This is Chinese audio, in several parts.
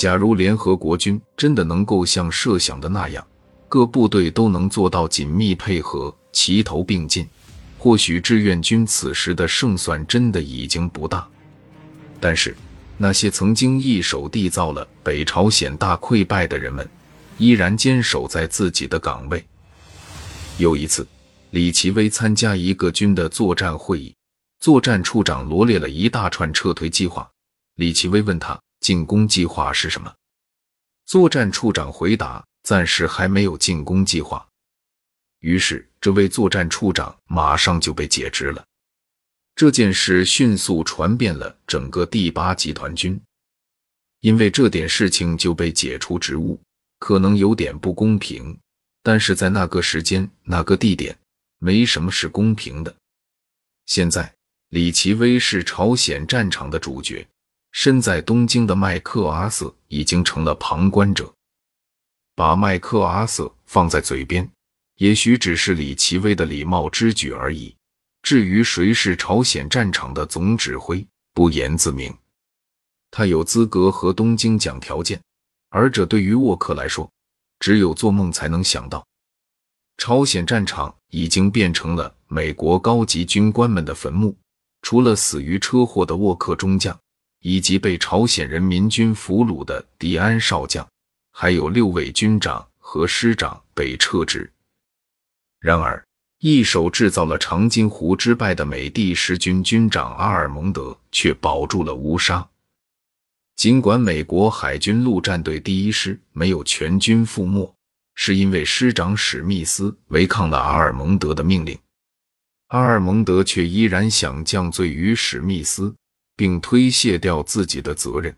假如联合国军真的能够像设想的那样，各部队都能做到紧密配合、齐头并进，或许志愿军此时的胜算真的已经不大。但是，那些曾经一手缔造了北朝鲜大溃败的人们，依然坚守在自己的岗位。有一次，李奇微参加一个军的作战会议，作战处长罗列了一大串撤退计划。李奇微问他。进攻计划是什么？作战处长回答：“暂时还没有进攻计划。”于是，这位作战处长马上就被解职了。这件事迅速传遍了整个第八集团军，因为这点事情就被解除职务，可能有点不公平，但是在那个时间、那个地点，没什么是公平的。现在，李奇微是朝鲜战场的主角。身在东京的麦克阿瑟已经成了旁观者，把麦克阿瑟放在嘴边，也许只是李奇微的礼貌之举而已。至于谁是朝鲜战场的总指挥，不言自明。他有资格和东京讲条件，而这对于沃克来说，只有做梦才能想到。朝鲜战场已经变成了美国高级军官们的坟墓，除了死于车祸的沃克中将。以及被朝鲜人民军俘虏的迪安少将，还有六位军长和师长被撤职。然而，一手制造了长津湖之败的美第十军军长阿尔蒙德却保住了乌沙。尽管美国海军陆战队第一师没有全军覆没，是因为师长史密斯违抗了阿尔蒙德的命令，阿尔蒙德却依然想降罪于史密斯。并推卸掉自己的责任。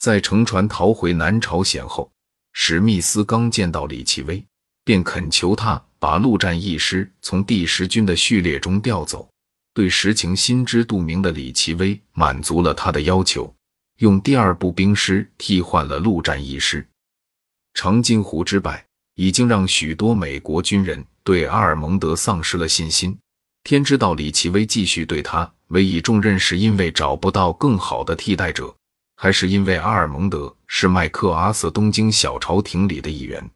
在乘船逃回南朝鲜后，史密斯刚见到李奇微，便恳求他把陆战一师从第十军的序列中调走。对实情心知肚明的李奇微满足了他的要求，用第二步兵师替换了陆战一师。长津湖之败已经让许多美国军人对阿尔蒙德丧失了信心。天知道李奇微继续对他。委以重任，是因为找不到更好的替代者，还是因为阿尔蒙德是麦克阿瑟东京小朝廷里的一员？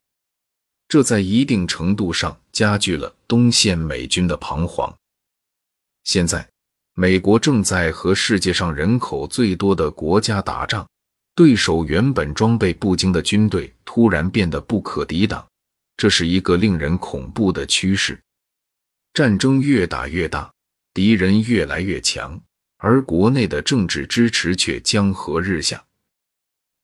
这在一定程度上加剧了东线美军的彷徨。现在，美国正在和世界上人口最多的国家打仗，对手原本装备不精的军队突然变得不可抵挡，这是一个令人恐怖的趋势。战争越打越大。敌人越来越强，而国内的政治支持却江河日下。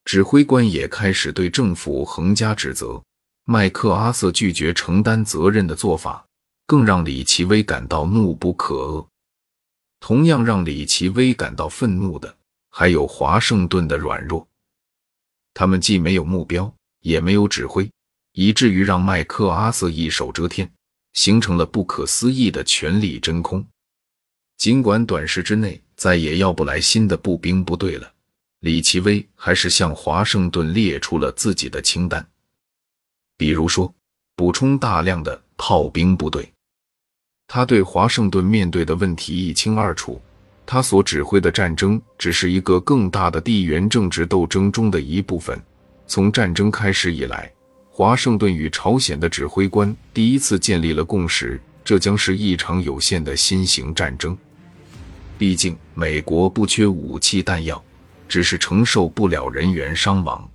指挥官也开始对政府横加指责。麦克阿瑟拒绝承担责任的做法，更让李奇微感到怒不可遏。同样让李奇微感到愤怒的，还有华盛顿的软弱。他们既没有目标，也没有指挥，以至于让麦克阿瑟一手遮天，形成了不可思议的权力真空。尽管短时之内再也要不来新的步兵部队了，李奇微还是向华盛顿列出了自己的清单，比如说补充大量的炮兵部队。他对华盛顿面对的问题一清二楚，他所指挥的战争只是一个更大的地缘政治斗争中的一部分。从战争开始以来，华盛顿与朝鲜的指挥官第一次建立了共识，这将是一场有限的新型战争。毕竟，美国不缺武器弹药，只是承受不了人员伤亡。